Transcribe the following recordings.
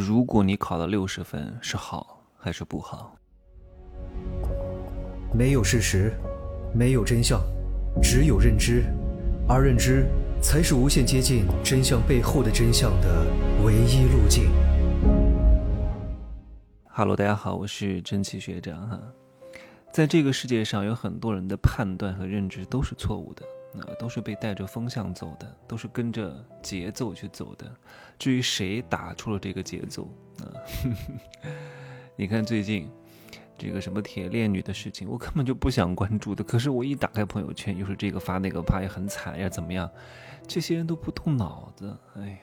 如果你考了六十分，是好还是不好？没有事实，没有真相，只有认知，而认知才是无限接近真相背后的真相的唯一路径。Hello，大家好，我是真奇学长哈。在这个世界上，有很多人的判断和认知都是错误的。那都是被带着风向走的，都是跟着节奏去走的。至于谁打出了这个节奏啊？你看最近这个什么铁链女的事情，我根本就不想关注的。可是我一打开朋友圈，又是这个发那个发，也很惨呀，怎么样？这些人都不动脑子，哎呀！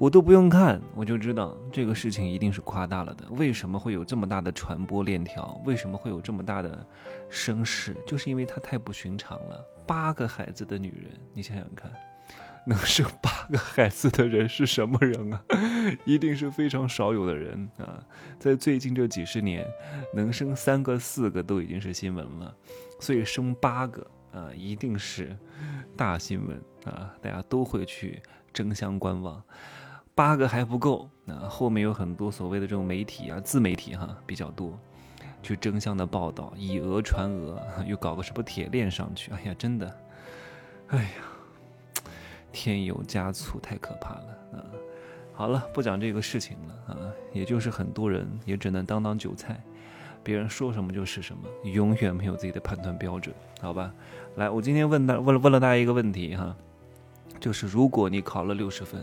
我都不用看，我就知道这个事情一定是夸大了的。为什么会有这么大的传播链条？为什么会有这么大的声势？就是因为她太不寻常了。八个孩子的女人，你想想看，能生八个孩子的人是什么人啊？一定是非常少有的人啊！在最近这几十年，能生三个、四个都已经是新闻了，所以生八个啊，一定是大新闻啊！大家都会去争相观望。八个还不够，那后面有很多所谓的这种媒体啊，自媒体哈比较多，去争相的报道，以讹传讹，又搞个什么铁链上去，哎呀，真的，哎呀，添油加醋，太可怕了啊！好了，不讲这个事情了啊，也就是很多人也只能当当韭菜，别人说什么就是什么，永远没有自己的判断标准，好吧？来，我今天问大问了问了大家一个问题哈，就是如果你考了六十分。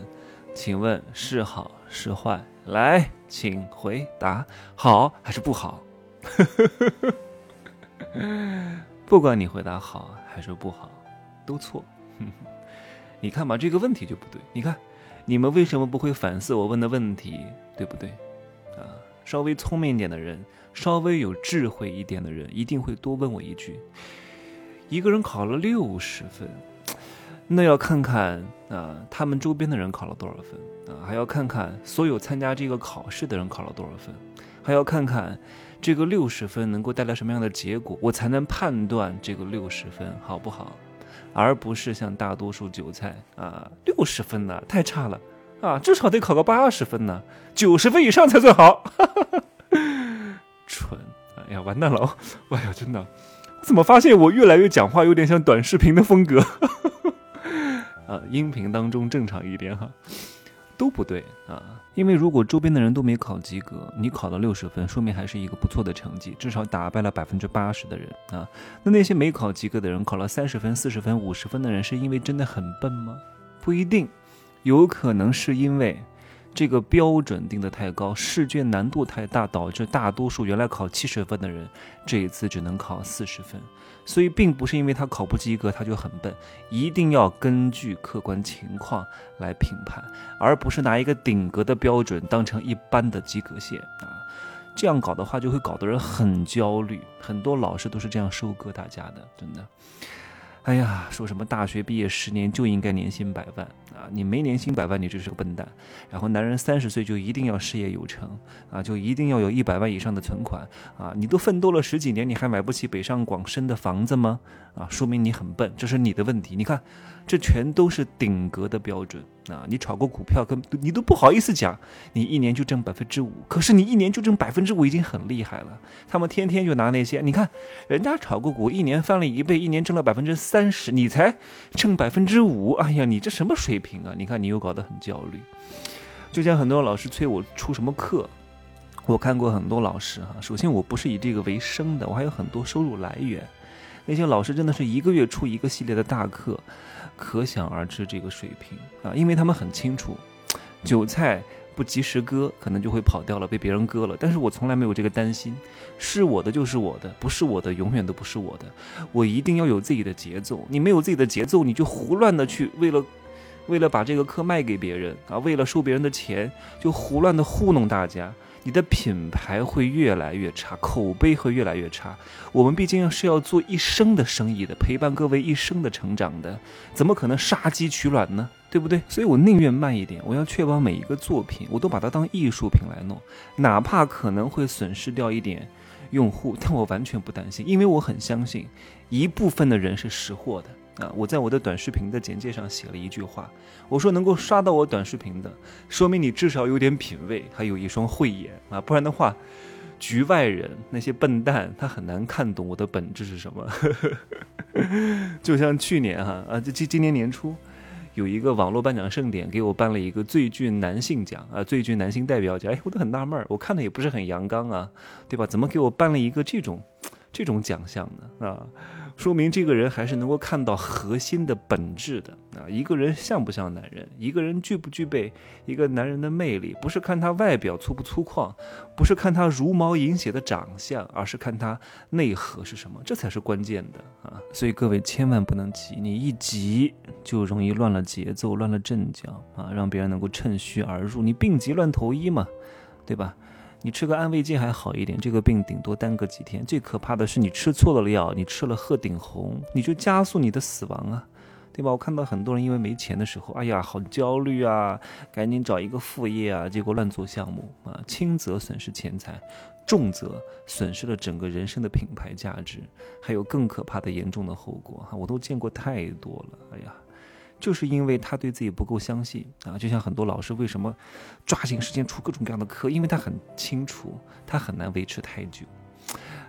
请问是好 是坏？来，请回答，好 还是不好？不管你回答好还是不好，都错。你看吧，这个问题就不对。你看，你们为什么不会反思我问的问题？对不对？啊，稍微聪明一点的人，稍微有智慧一点的人，一定会多问我一句：一个人考了六十分。那要看看啊，他们周边的人考了多少分啊？还要看看所有参加这个考试的人考了多少分，还要看看这个六十分能够带来什么样的结果，我才能判断这个六十分好不好，而不是像大多数韭菜啊，六十分呢太差了啊，至少得考个八十分呢，九十分以上才算好。蠢！哎呀，完蛋了！哎呀，真的，怎么发现我越来越讲话有点像短视频的风格？呃，音频当中正常一点哈，都不对啊。因为如果周边的人都没考及格，你考了六十分，说明还是一个不错的成绩，至少打败了百分之八十的人啊。那那些没考及格的人，考了三十分、四十分、五十分的人，是因为真的很笨吗？不一定，有可能是因为。这个标准定得太高，试卷难度太大，导致大多数原来考七十分的人，这一次只能考四十分。所以，并不是因为他考不及格他就很笨，一定要根据客观情况来评判，而不是拿一个顶格的标准当成一般的及格线啊。这样搞的话，就会搞得人很焦虑。很多老师都是这样收割大家的，真的。哎呀，说什么大学毕业十年就应该年薪百万啊！你没年薪百万，你就是个笨蛋。然后男人三十岁就一定要事业有成啊，就一定要有一百万以上的存款啊！你都奋斗了十几年，你还买不起北上广深的房子吗？啊，说明你很笨，这是你的问题。你看，这全都是顶格的标准啊！你炒过股票，跟你都不好意思讲，你一年就挣百分之五，可是你一年就挣百分之五已经很厉害了。他们天天就拿那些，你看人家炒过股，一年翻了一倍，一年挣了百分之四三十，你才挣百分之五。哎呀，你这什么水平啊？你看你又搞得很焦虑。就像很多老师催我出什么课，我看过很多老师哈。首先我不是以这个为生的，我还有很多收入来源。那些老师真的是一个月出一个系列的大课，可想而知这个水平啊，因为他们很清楚，韭菜不及时割，可能就会跑掉了，被别人割了。但是我从来没有这个担心，是我的就是我的，不是我的永远都不是我的。我一定要有自己的节奏，你没有自己的节奏，你就胡乱的去为了，为了把这个课卖给别人啊，为了收别人的钱，就胡乱的糊弄大家。你的品牌会越来越差，口碑会越来越差。我们毕竟是要做一生的生意的，陪伴各位一生的成长的，怎么可能杀鸡取卵呢？对不对？所以我宁愿慢一点，我要确保每一个作品，我都把它当艺术品来弄，哪怕可能会损失掉一点用户，但我完全不担心，因为我很相信，一部分的人是识货的啊，我在我的短视频的简介上写了一句话，我说能够刷到我短视频的，说明你至少有点品味，还有一双慧眼啊，不然的话，局外人那些笨蛋他很难看懂我的本质是什么。就像去年哈啊，这今今年年初。有一个网络颁奖盛典，给我颁了一个最具男性奖啊，最具男性代表奖。哎，我都很纳闷儿，我看的也不是很阳刚啊，对吧？怎么给我颁了一个这种这种奖项呢？啊？说明这个人还是能够看到核心的本质的啊！一个人像不像男人？一个人具不具备一个男人的魅力？不是看他外表粗不粗犷，不是看他茹毛饮血的长相，而是看他内核是什么，这才是关键的啊！所以各位千万不能急，你一急就容易乱了节奏，乱了阵脚啊，让别人能够趁虚而入。你病急乱投医嘛，对吧？你吃个安慰剂还好一点，这个病顶多耽搁几天。最可怕的是你吃错了药，你吃了鹤顶红，你就加速你的死亡啊，对吧？我看到很多人因为没钱的时候，哎呀，好焦虑啊，赶紧找一个副业啊，结果乱做项目啊，轻则损失钱财，重则损失了整个人生的品牌价值，还有更可怕的严重的后果哈，我都见过太多了，哎呀。就是因为他对自己不够相信啊，就像很多老师为什么抓紧时间出各种各样的课，因为他很清楚他很难维持太久，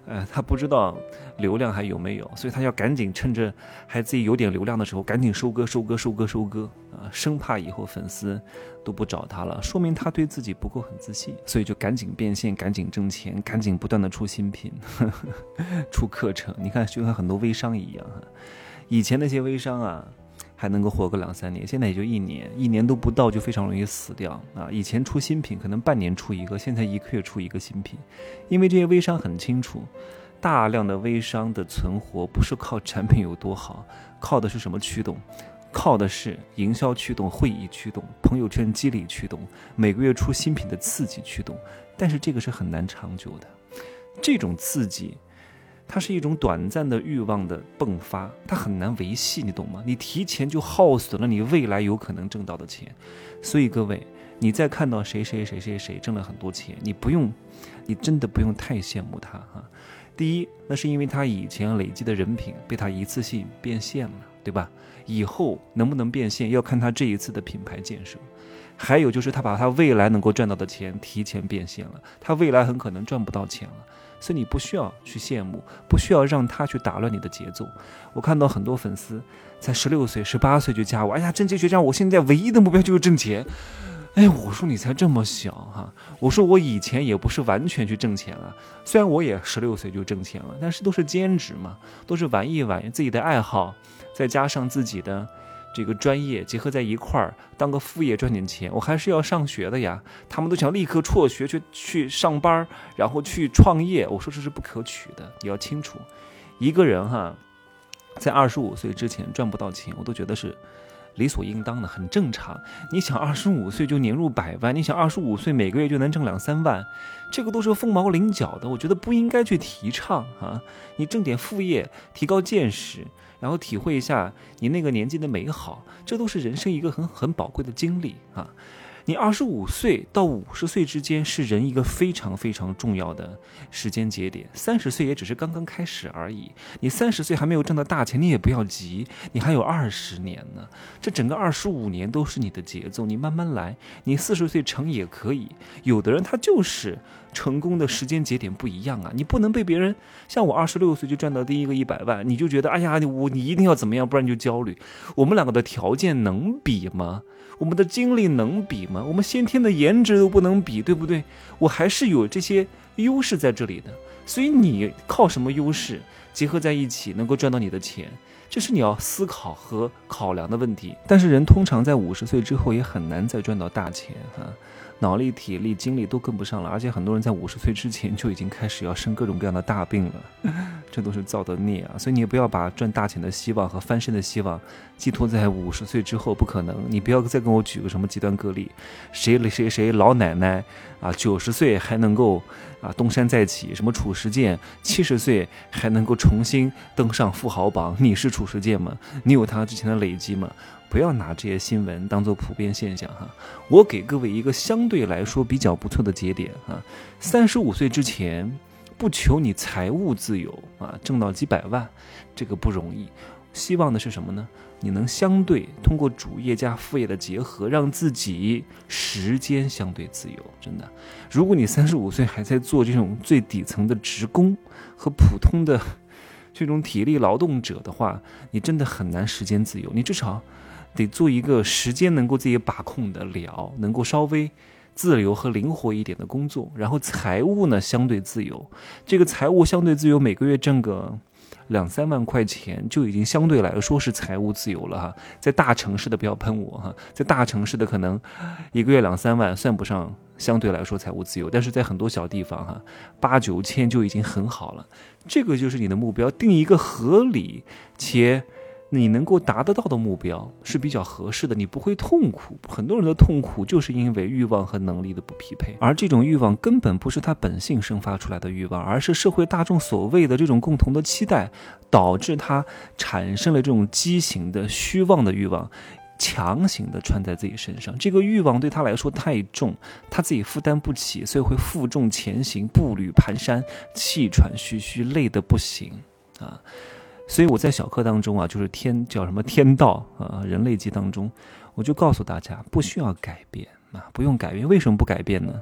呃，他不知道流量还有没有，所以他要赶紧趁着还自己有点流量的时候，赶紧收割、收割、收割、收割啊，生怕以后粉丝都不找他了，说明他对自己不够很自信，所以就赶紧变现、赶紧挣钱、赶紧不断的出新品、出课程。你看，就像很多微商一样哈，以前那些微商啊。还能够活个两三年，现在也就一年，一年都不到就非常容易死掉啊！以前出新品可能半年出一个，现在一个月出一个新品，因为这些微商很清楚，大量的微商的存活不是靠产品有多好，靠的是什么驱动？靠的是营销驱动、会议驱动、朋友圈激励驱动、每个月出新品的刺激驱动。但是这个是很难长久的，这种刺激。它是一种短暂的欲望的迸发，它很难维系，你懂吗？你提前就耗损了你未来有可能挣到的钱，所以各位，你再看到谁谁谁谁谁挣了很多钱，你不用，你真的不用太羡慕他哈。第一，那是因为他以前累积的人品被他一次性变现了，对吧？以后能不能变现，要看他这一次的品牌建设。还有就是他把他未来能够赚到的钱提前变现了，他未来很可能赚不到钱了。所以你不需要去羡慕，不需要让他去打乱你的节奏。我看到很多粉丝才十六岁、十八岁就加我，哎呀，正杰学长，我现在唯一的目标就是挣钱。哎，我说你才这么小哈，我说我以前也不是完全去挣钱了，虽然我也十六岁就挣钱了，但是都是兼职嘛，都是玩一玩自己的爱好，再加上自己的。这个专业结合在一块儿，当个副业赚点钱，我还是要上学的呀。他们都想立刻辍学去去上班，然后去创业。我说这是不可取的，你要清楚，一个人哈，在二十五岁之前赚不到钱，我都觉得是理所应当的，很正常。你想二十五岁就年入百万，你想二十五岁每个月就能挣两三万，这个都是凤毛麟角的，我觉得不应该去提倡啊。你挣点副业，提高见识。然后体会一下你那个年纪的美好，这都是人生一个很很宝贵的经历啊。你二十五岁到五十岁之间是人一个非常非常重要的时间节点，三十岁也只是刚刚开始而已。你三十岁还没有挣到大钱，你也不要急，你还有二十年呢。这整个二十五年都是你的节奏，你慢慢来。你四十岁成也可以，有的人他就是成功的时间节点不一样啊。你不能被别人像我二十六岁就赚到第一个一百万，你就觉得哎呀，我你一定要怎么样，不然你就焦虑。我们两个的条件能比吗？我们的经历能比吗？我们先天的颜值都不能比，对不对？我还是有这些优势在这里的，所以你靠什么优势结合在一起能够赚到你的钱？这是你要思考和考量的问题。但是人通常在五十岁之后也很难再赚到大钱啊。脑力、体力、精力都跟不上了，而且很多人在五十岁之前就已经开始要生各种各样的大病了，这都是造的孽啊！所以你也不要把赚大钱的希望和翻身的希望寄托在五十岁之后，不可能。你不要再跟我举个什么极端个例，谁谁谁老奶奶啊，九十岁还能够啊东山再起，什么褚时健七十岁还能够重新登上富豪榜，你是褚时健吗？你有他之前的累积吗？不要拿这些新闻当做普遍现象哈，我给各位一个相对来说比较不错的节点哈，三十五岁之前不求你财务自由啊，挣到几百万，这个不容易。希望的是什么呢？你能相对通过主业加副业的结合，让自己时间相对自由。真的，如果你三十五岁还在做这种最底层的职工和普通的这种体力劳动者的话，你真的很难时间自由。你至少得做一个时间能够自己把控的了，能够稍微自由和灵活一点的工作。然后财务呢相对自由，这个财务相对自由，每个月挣个。两三万块钱就已经相对来说是财务自由了哈，在大城市的不要喷我哈，在大城市的可能一个月两三万算不上相对来说财务自由，但是在很多小地方哈，八九千就已经很好了，这个就是你的目标，定一个合理且。你能够达得到的目标是比较合适的，你不会痛苦。很多人的痛苦就是因为欲望和能力的不匹配，而这种欲望根本不是他本性生发出来的欲望，而是社会大众所谓的这种共同的期待，导致他产生了这种畸形的虚妄的欲望，强行的穿在自己身上。这个欲望对他来说太重，他自己负担不起，所以会负重前行，步履蹒跚，气喘吁吁，累得不行啊。所以我在小课当中啊，就是天叫什么天道啊，人类记当中，我就告诉大家不需要改变啊，不用改变。为什么不改变呢？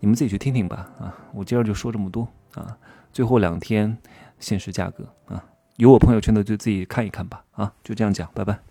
你们自己去听听吧啊。我今儿就说这么多啊。最后两天限时价格啊，有我朋友圈的就自己看一看吧啊。就这样讲，拜拜。